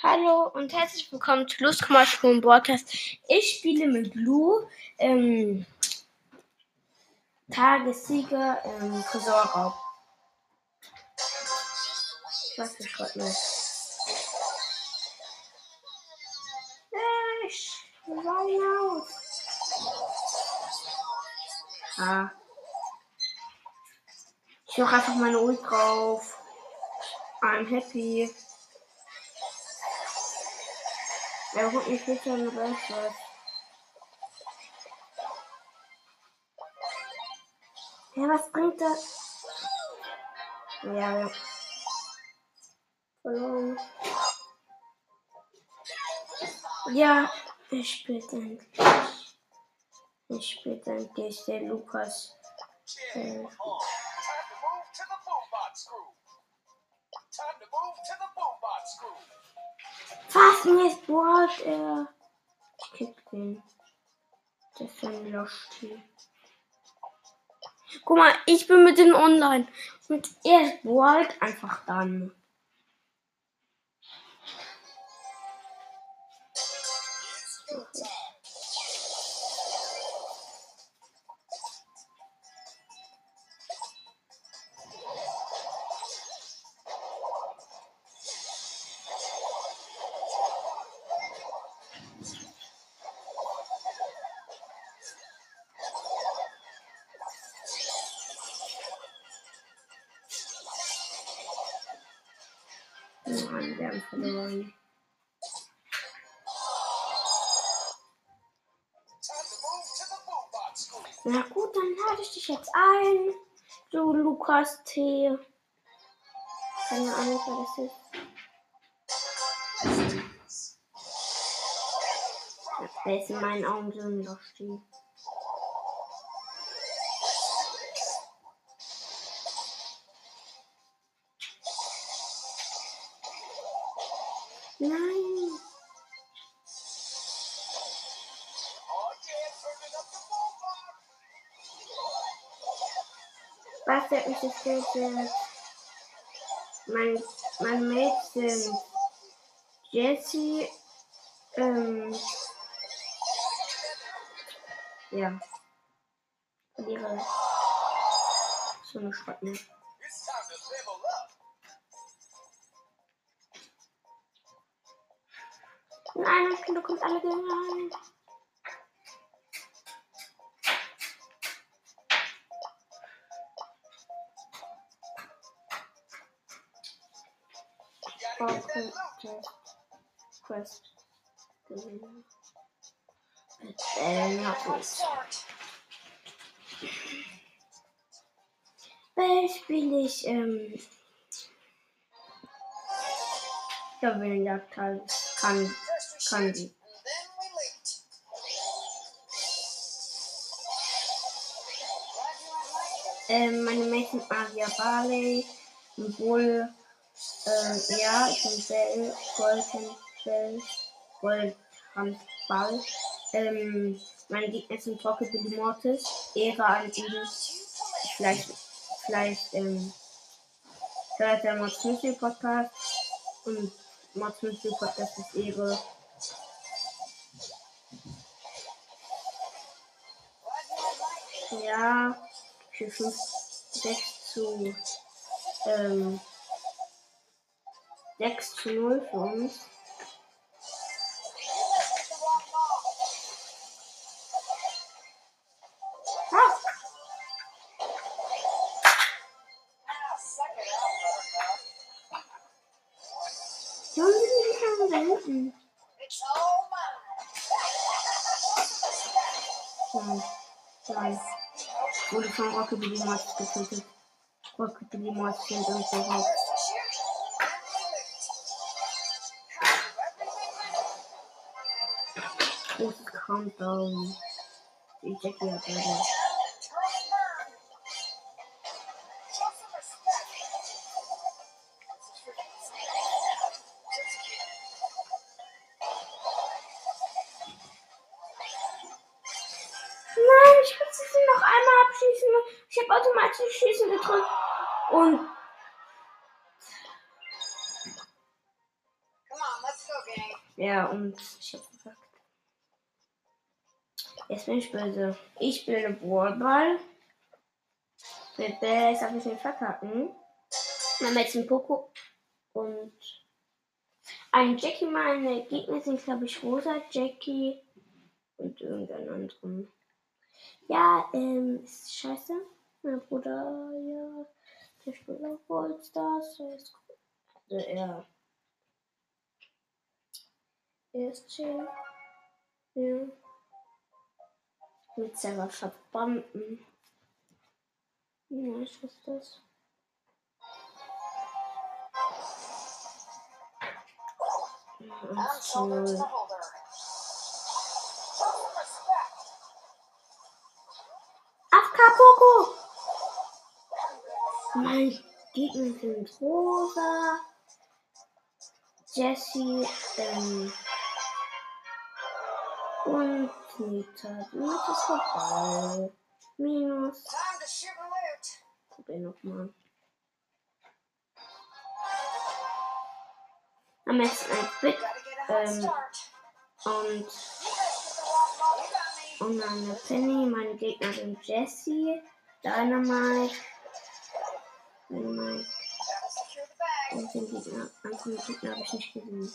Hallo und herzlich willkommen zu Lustkommarsprung Broadcast. Ich spiele mit Blue ähm, Tagessieger im Tresorraub. Ich weiß nicht gerade nicht. Ich war. Ah. Ich mach einfach meine Ult drauf. I'm happy. Er holt mich bitte in Rest. Ja, was bringt das? Ja, ja. Verloren. Ja, ich spiele endlich. Ich spiele endlich der Lukas. Äh, Was? Mir ist Board, er. Ich kick den. Das ist ein Loschti. Guck mal, ich bin mit dem online. Und er ist Board einfach dann. Nein, wir haben verloren. Na gut, dann lade ich dich jetzt ein. Du Lukas T. Keine Ahnung, wer das ist. Der ist in meinen Augen so ein Lochstieg. Gerettet? Mein, mein sind Jesse, ähm, ja, verliere so eine Schrott nicht. Nein, das Kind kommt alle rein. Quest. Quest. Gut. Weil spiele ich, ähm, der Teil kann, kann die. Ähm, meine Mädchen Asia Barley, Bull, ähm, ja, ich bin Bell, Golden Bell, Goldhand Ball. Ähm, meine Gegner sind Rocket Billy Mortis, Ehre an ihn. Vielleicht, vielleicht, ähm, hört der Mystery Podcast und Mystery Podcast ist Ehre. Ja, für 5, 6 zu, ähm, 6 zu 0 für uns. Wurde von Rocket Billy Mortis getötet. Rocket Billy Mortis sind irgendwo raus. Großes Countdown. Die Jackie hat leider. Nein, ich muss sie noch einmal abschießen. Ich habe automatisch Schießen gedrückt. Und. Ja, und ich hab gesagt. Jetzt bin ich böse. Ich spiele Brawlball. Bebe, ich darf ich nicht verkacken. Dann jetzt einen Poco und ein Jackie. Meine Gegner sind, glaube ich, Rosa, Jackie und irgendein anderen. Ja, ähm, ist scheiße. Mein Bruder, ja, der spielt auch Ballstars. Der ist cool. Also, er. Er ist chill. Ja. Mit selber verbunden. Ja, ich weiß das. Null. Poco! Mein Gegner sind Rosa, Jessie ähm, Nita. Nita ist vorbei. Minus. Probier nochmal. Am besten ein Bit ähm, und und eine Penny. Meine Gegner sind Jessie, Dynamite, Dynamite. Und den Gegner, anderen Gegner habe ich nicht gesehen.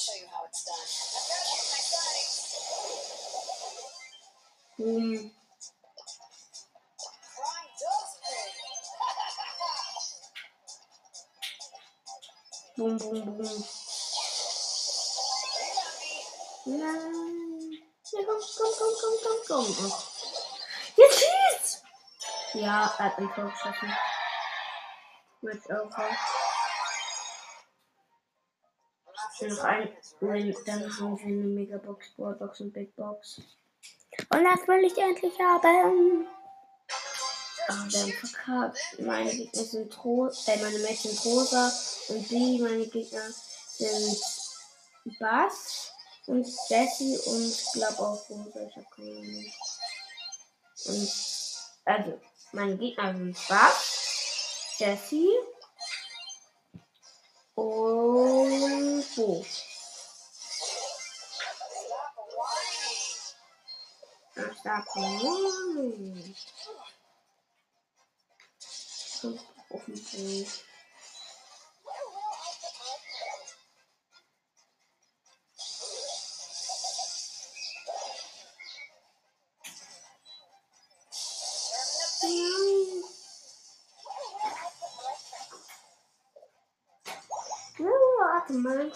sights. Boom. Crime does pay. Boom, boom, boom. you got me. Nein. Ja, komm, komm, komm, komm, komm, komm. Oh. Jetzt schießt! Ja, er hat ein Tor. I'm not Noch ein Win, dann haben wir eine Megabox, Brawlbox und Big Box. Und das will ich endlich haben. Aber wir haben verkackt. Meine Gegner sind rosa, äh, meine sind rosa und die, meine Gegner sind Bass und Jessie und glaub auch rosa. Ich hab keine Ahnung. Und, also, meine Gegner sind Bass, Jessie Oh. Ela está com fome. Estou. Warte mal.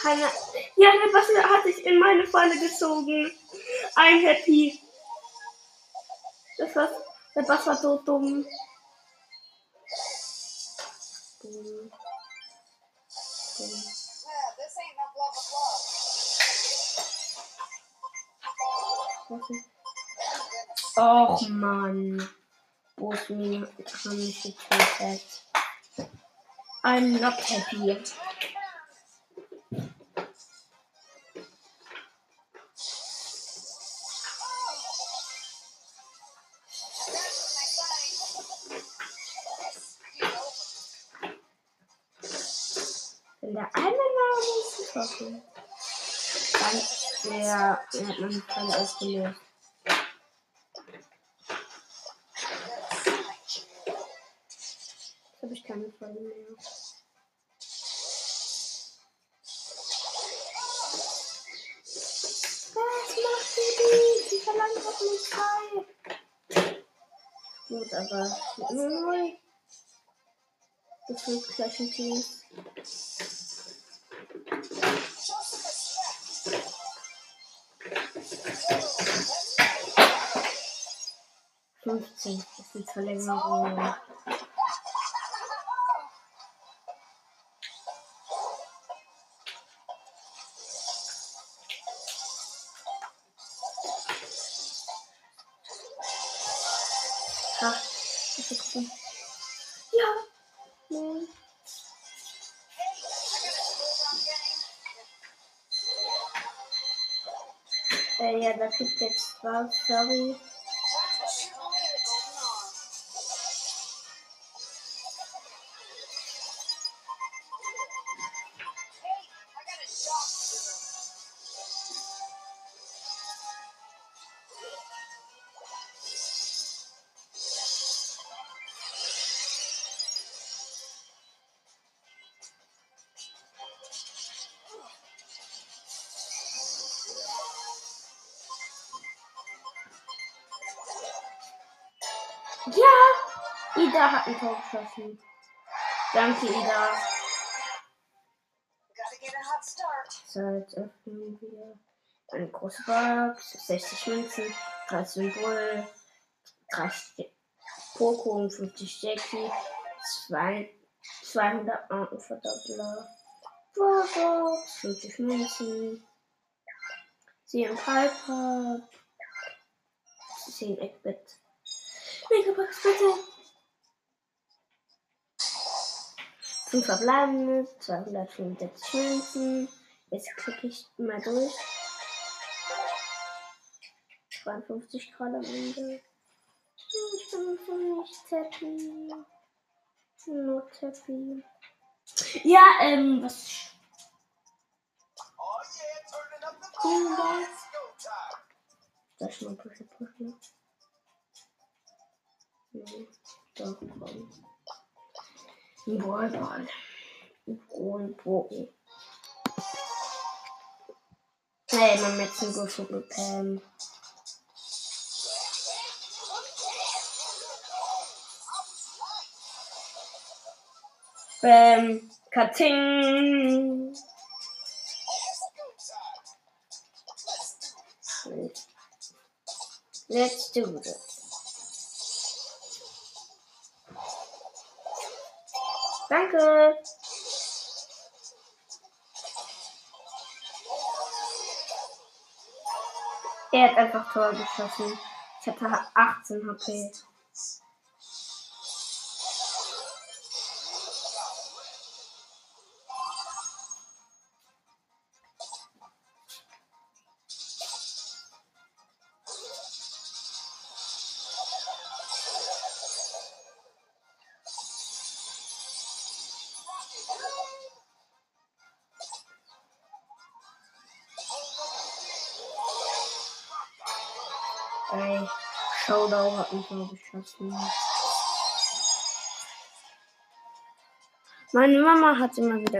Keiner. Ja, Bastel hat sich in meine Falle gezogen. Ein Happy. Das war. Der Bass war so dumm. Dumm. Dumm. This ain't no blah blah blah. Was ist- Och Mann. Bosmien haben mich getötet. I'm not happy. Wenn der eine nicht getroffen. Dann ja, er hat meine Falle ausgelöst. Doch nicht Zeit. Gut, aber neu. Das wird gleich ein Team. 15 ist die Verlängerung. Äh, ja, da kriegt jetzt was, sorry. Ida hat ein Tor geschossen. Danke, Ida. So, jetzt öffnen wir eine große Box. 60 Münzen, 3 Symbol, 30 Poco und 50 Jackie, 2, 200 Marken Verdoppler. Warbox, 50 Münzen, 10 Piper, 10 Eggbit. Megabox bitte! 5 verbleibende, 265 Münzen. Jetzt klicke ich mal durch. 52 Grad am Ende. Ich bin so nicht happy. Not happy. Ja, ähm, was. Oh yeah, turning up the Cool, volume. guys. he was on Golden Broken. Hey, man mit zum Griffel gepennt. Bam, Kating. Let's do this. Danke. Er hat einfach Tor geschossen. Ich hatte 18 HP. Showdown hat ein Tor geschossen. Meine Mama hat immer wieder